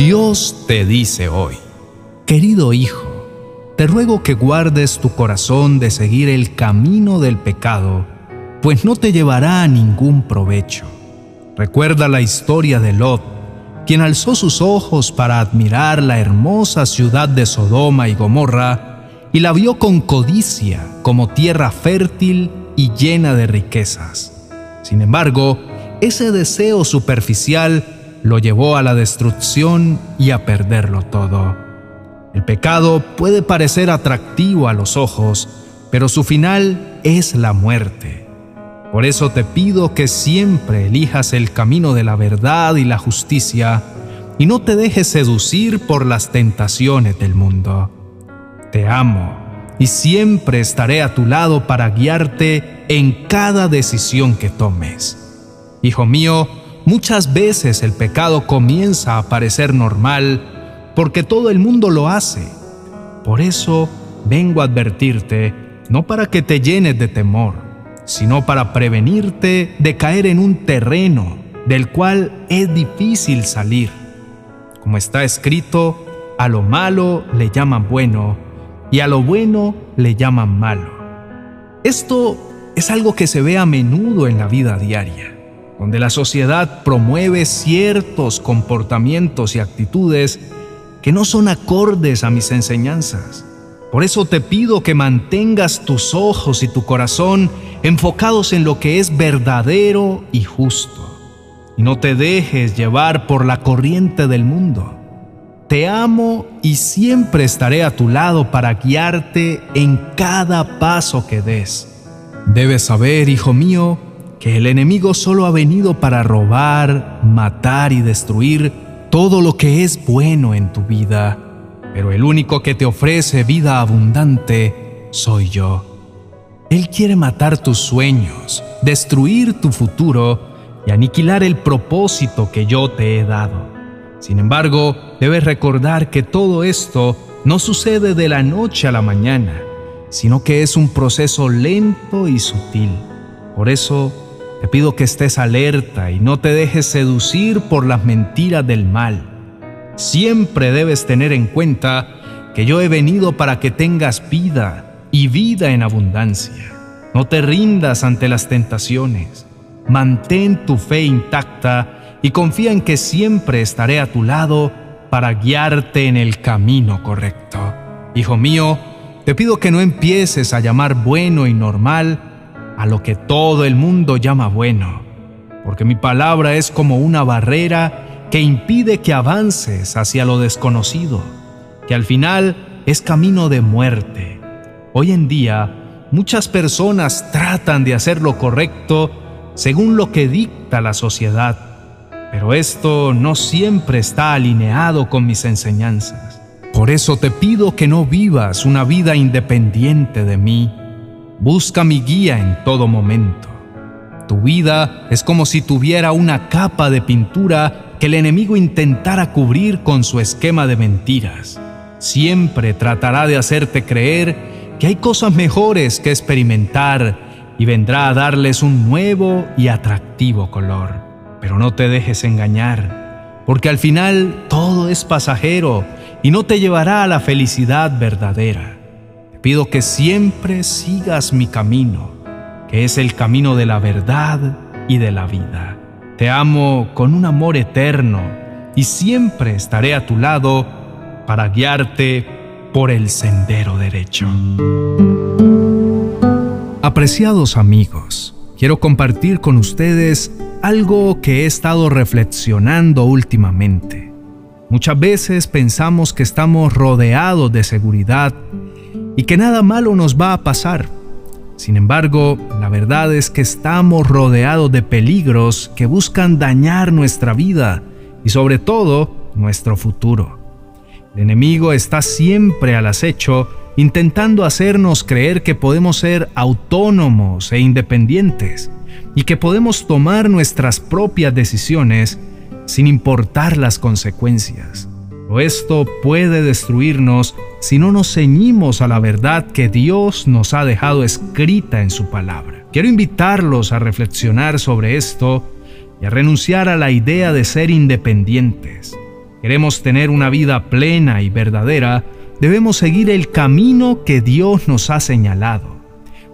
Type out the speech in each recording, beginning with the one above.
Dios te dice hoy, querido hijo, te ruego que guardes tu corazón de seguir el camino del pecado, pues no te llevará a ningún provecho. Recuerda la historia de Lot, quien alzó sus ojos para admirar la hermosa ciudad de Sodoma y Gomorra y la vio con codicia como tierra fértil y llena de riquezas. Sin embargo, ese deseo superficial lo llevó a la destrucción y a perderlo todo. El pecado puede parecer atractivo a los ojos, pero su final es la muerte. Por eso te pido que siempre elijas el camino de la verdad y la justicia y no te dejes seducir por las tentaciones del mundo. Te amo y siempre estaré a tu lado para guiarte en cada decisión que tomes. Hijo mío, muchas veces el pecado comienza a parecer normal porque todo el mundo lo hace. Por eso vengo a advertirte, no para que te llenes de temor, sino para prevenirte de caer en un terreno del cual es difícil salir. Como está escrito, a lo malo le llaman bueno y a lo bueno le llaman malo. Esto es algo que se ve a menudo en la vida diaria, donde la sociedad promueve ciertos comportamientos y actitudes que no son acordes a mis enseñanzas. Por eso te pido que mantengas tus ojos y tu corazón enfocados en lo que es verdadero y justo, y no te dejes llevar por la corriente del mundo. Te amo y siempre estaré a tu lado para guiarte en cada paso que des. Debes saber, hijo mío, que el enemigo solo ha venido para robar, matar y destruir todo lo que es bueno en tu vida pero el único que te ofrece vida abundante soy yo. Él quiere matar tus sueños, destruir tu futuro y aniquilar el propósito que yo te he dado. Sin embargo, debes recordar que todo esto no sucede de la noche a la mañana, sino que es un proceso lento y sutil. Por eso, te pido que estés alerta y no te dejes seducir por las mentiras del mal Siempre debes tener en cuenta que yo he venido para que tengas vida y vida en abundancia. No te rindas ante las tentaciones. Mantén tu fe intacta y confía en que siempre estaré a tu lado para guiarte en el camino correcto. Hijo mío, te pido que no empieces a llamar bueno y normal a lo que todo el mundo llama bueno, porque mi palabra es como una barrera que impide que avances hacia lo desconocido, que al final es camino de muerte. Hoy en día, muchas personas tratan de hacer lo correcto según lo que dicta la sociedad, pero esto no siempre está alineado con mis enseñanzas. Por eso te pido que no vivas una vida independiente de mí. Busca mi guía en todo momento. Tu vida es como si tuviera una capa de pintura que el enemigo intentara cubrir con su esquema de mentiras. Siempre tratará de hacerte creer que hay cosas mejores que experimentar y vendrá a darles un nuevo y atractivo color. Pero no te dejes engañar, porque al final todo es pasajero y no te llevará a la felicidad verdadera. Pido que siempre sigas mi camino, que es el camino de la verdad y de la vida. Te amo con un amor eterno y siempre estaré a tu lado para guiarte por el sendero derecho. Apreciados amigos, quiero compartir con ustedes algo que he estado reflexionando últimamente. Muchas veces pensamos que estamos rodeados de seguridad y que nada malo nos va a pasar sin embargo, la verdad es que estamos rodeados de peligros que buscan dañar nuestra vida y sobre todo nuestro futuro. El enemigo está siempre al acecho intentando hacernos creer que podemos ser autónomos e independientes y que podemos tomar nuestras propias decisiones sin importar las consecuencias esto puede destruirnos si no nos ceñimos a la verdad que Dios nos ha dejado escrita en su palabra. Quiero invitarlos a reflexionar sobre esto y a renunciar a la idea de ser independientes. queremos tener una vida plena y verdadera, debemos seguir el camino que Dios nos ha señalado.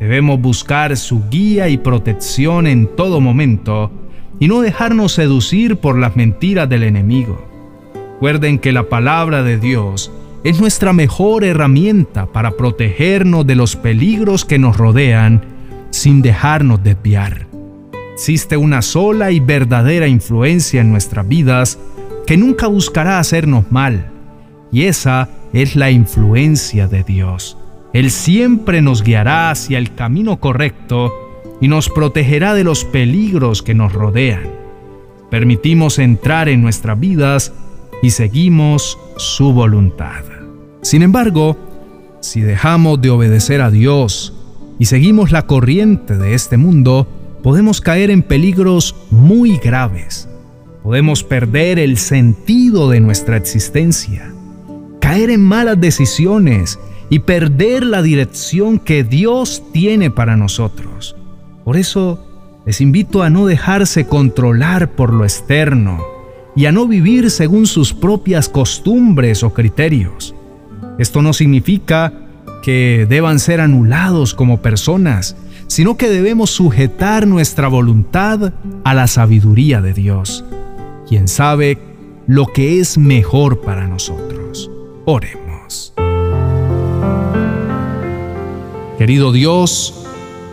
Debemos buscar su guía y protección en todo momento y no dejarnos seducir por las mentiras del enemigo. Recuerden que la palabra de Dios es nuestra mejor herramienta para protegernos de los peligros que nos rodean sin dejarnos desviar. Existe una sola y verdadera influencia en nuestras vidas que nunca buscará hacernos mal, y esa es la influencia de Dios. Él siempre nos guiará hacia el camino correcto y nos protegerá de los peligros que nos rodean. Permitimos entrar en nuestras vidas y seguimos su voluntad. Sin embargo, si dejamos de obedecer a Dios y seguimos la corriente de este mundo, podemos caer en peligros muy graves. Podemos perder el sentido de nuestra existencia, caer en malas decisiones y perder la dirección que Dios tiene para nosotros. Por eso les invito a no dejarse controlar por lo externo y a no vivir según sus propias costumbres o criterios. Esto no significa que deban ser anulados como personas, sino que debemos sujetar nuestra voluntad a la sabiduría de Dios, quien sabe lo que es mejor para nosotros. Oremos. Querido Dios,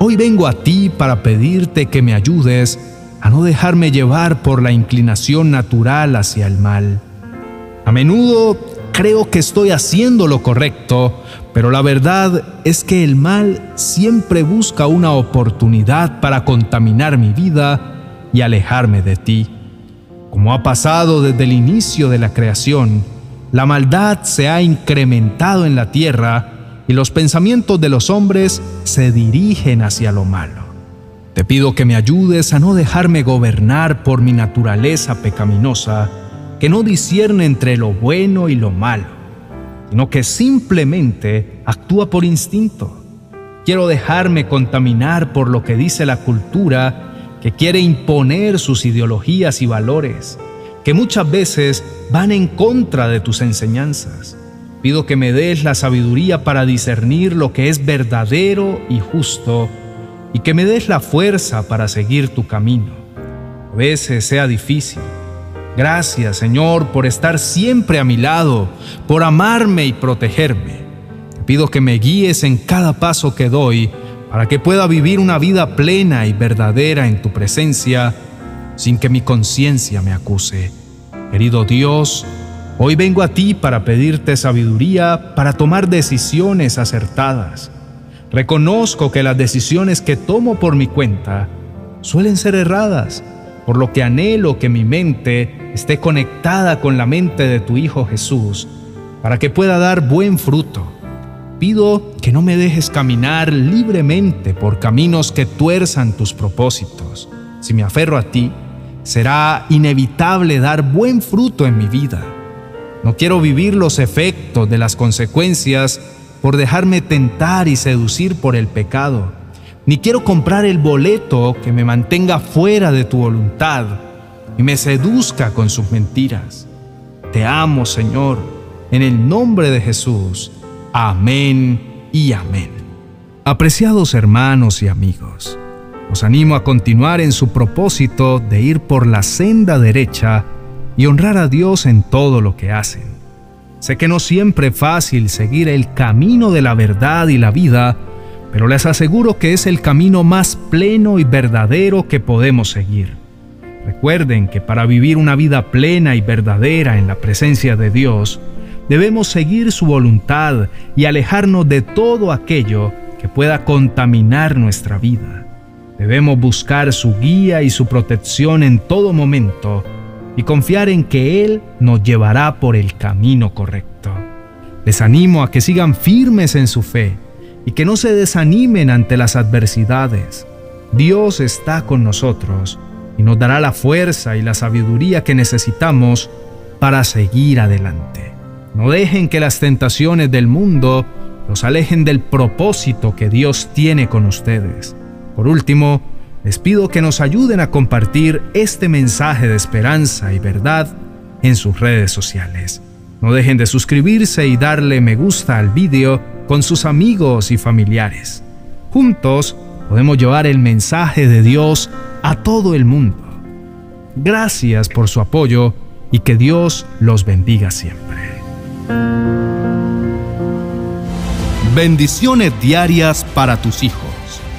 hoy vengo a ti para pedirte que me ayudes a no dejarme llevar por la inclinación natural hacia el mal. A menudo creo que estoy haciendo lo correcto, pero la verdad es que el mal siempre busca una oportunidad para contaminar mi vida y alejarme de ti. Como ha pasado desde el inicio de la creación, la maldad se ha incrementado en la tierra y los pensamientos de los hombres se dirigen hacia lo malo. Te pido que me ayudes a no dejarme gobernar por mi naturaleza pecaminosa, que no discierne entre lo bueno y lo malo, sino que simplemente actúa por instinto. Quiero dejarme contaminar por lo que dice la cultura que quiere imponer sus ideologías y valores, que muchas veces van en contra de tus enseñanzas. Pido que me des la sabiduría para discernir lo que es verdadero y justo y que me des la fuerza para seguir tu camino. A veces sea difícil. Gracias, Señor, por estar siempre a mi lado, por amarme y protegerme. Te pido que me guíes en cada paso que doy para que pueda vivir una vida plena y verdadera en tu presencia sin que mi conciencia me acuse. Querido Dios, Hoy vengo a ti para pedirte sabiduría para tomar decisiones acertadas. Reconozco que las decisiones que tomo por mi cuenta suelen ser erradas, por lo que anhelo que mi mente esté conectada con la mente de tu Hijo Jesús, para que pueda dar buen fruto. Pido que no me dejes caminar libremente por caminos que tuerzan tus propósitos. Si me aferro a ti, será inevitable dar buen fruto en mi vida. No quiero vivir los efectos de las consecuencias por dejarme tentar y seducir por el pecado. Ni quiero comprar el boleto que me mantenga fuera de tu voluntad y me seduzca con sus mentiras. Te amo, Señor, en el nombre de Jesús. Amén y amén. Apreciados hermanos y amigos, os animo a continuar en su propósito de ir por la senda derecha y honrar a Dios en todo lo que hacen. Sé que no siempre es fácil seguir el camino de la verdad y la vida, pero les aseguro que es el camino más pleno y verdadero que podemos seguir. Recuerden que para vivir una vida plena y verdadera en la presencia de Dios, debemos seguir su voluntad y alejarnos de todo aquello que pueda contaminar nuestra vida. Debemos buscar su guía y su protección en todo momento y confiar en que Él nos llevará por el camino correcto. Les animo a que sigan firmes en su fe y que no se desanimen ante las adversidades. Dios está con nosotros y nos dará la fuerza y la sabiduría que necesitamos para seguir adelante. No dejen que las tentaciones del mundo los alejen del propósito que Dios tiene con ustedes. Por último, les pido que nos ayuden a compartir este mensaje de esperanza y verdad en sus redes sociales. No dejen de suscribirse y darle me gusta al vídeo con sus amigos y familiares. Juntos podemos llevar el mensaje de Dios a todo el mundo. Gracias por su apoyo y que Dios los bendiga siempre. Bendiciones diarias para tus hijos.